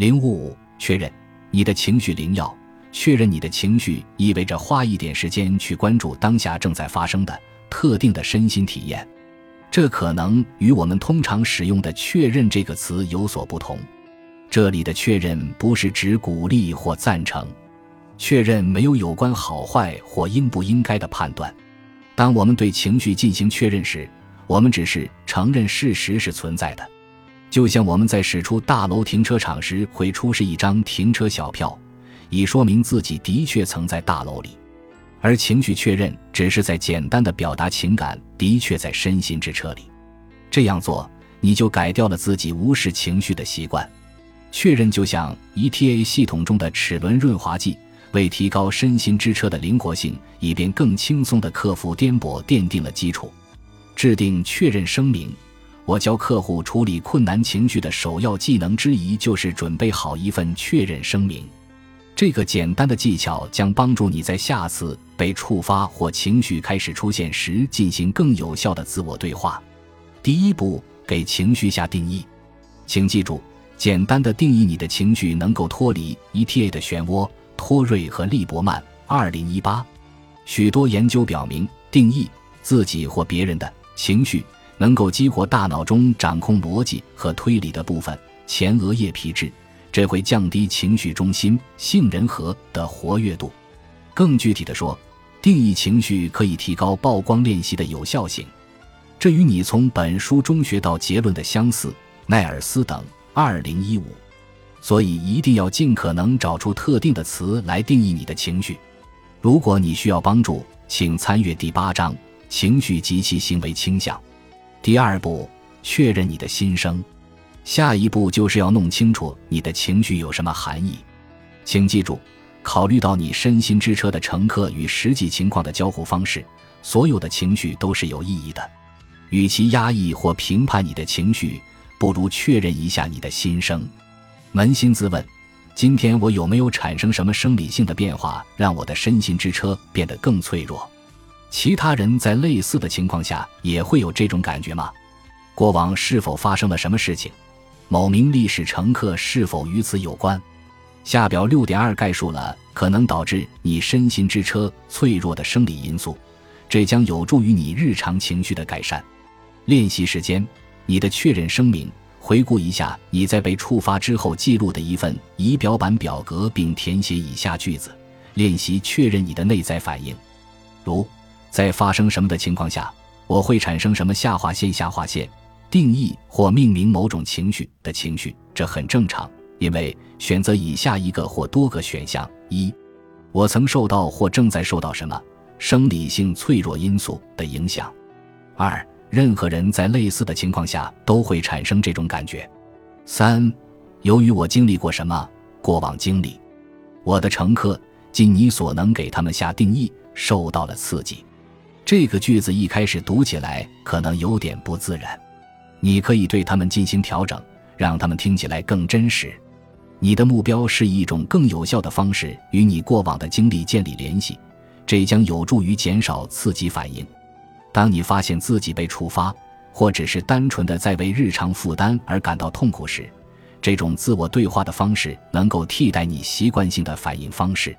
零五五，确认你的情绪灵药。确认你的情绪意味着花一点时间去关注当下正在发生的特定的身心体验，这可能与我们通常使用的“确认”这个词有所不同。这里的确认不是指鼓励或赞成，确认没有有关好坏或应不应该的判断。当我们对情绪进行确认时，我们只是承认事实是存在的，就像我们在驶出大楼停车场时会出示一张停车小票。以说明自己的确曾在大楼里，而情绪确认只是在简单的表达情感的确在身心之车里。这样做，你就改掉了自己无视情绪的习惯。确认就像 ETA 系统中的齿轮润滑剂，为提高身心之车的灵活性，以便更轻松地克服颠簸奠定了基础。制定确认声明，我教客户处理困难情绪的首要技能之一就是准备好一份确认声明。这个简单的技巧将帮助你在下次被触发或情绪开始出现时进行更有效的自我对话。第一步，给情绪下定义。请记住，简单的定义你的情绪能够脱离 ETA 的漩涡。托瑞和利伯曼，二零一八。许多研究表明，定义自己或别人的情绪能够激活大脑中掌控逻辑和推理的部分——前额叶皮质。这会降低情绪中心杏仁核的活跃度。更具体的说，定义情绪可以提高曝光练习的有效性。这与你从本书中学到结论的相似。奈尔斯等，二零一五。所以一定要尽可能找出特定的词来定义你的情绪。如果你需要帮助，请参阅第八章“情绪及其行为倾向”。第二步，确认你的心声。下一步就是要弄清楚你的情绪有什么含义，请记住，考虑到你身心之车的乘客与实际情况的交互方式，所有的情绪都是有意义的。与其压抑或评判你的情绪，不如确认一下你的心声。扪心自问，今天我有没有产生什么生理性的变化，让我的身心之车变得更脆弱？其他人在类似的情况下也会有这种感觉吗？过往是否发生了什么事情？某名历史乘客是否与此有关？下表六点二概述了可能导致你身心之车脆弱的生理因素，这将有助于你日常情绪的改善。练习时间，你的确认声明。回顾一下你在被触发之后记录的一份仪表板表格，并填写以下句子，练习确认你的内在反应。如，在发生什么的情况下，我会产生什么下划线下划线。定义或命名某种情绪的情绪，这很正常，因为选择以下一个或多个选项：一，我曾受到或正在受到什么生理性脆弱因素的影响；二，任何人在类似的情况下都会产生这种感觉；三，由于我经历过什么过往经历，我的乘客尽你所能给他们下定义，受到了刺激。这个句子一开始读起来可能有点不自然。你可以对他们进行调整，让他们听起来更真实。你的目标是以一种更有效的方式与你过往的经历建立联系，这将有助于减少刺激反应。当你发现自己被触发，或只是单纯的在为日常负担而感到痛苦时，这种自我对话的方式能够替代你习惯性的反应方式。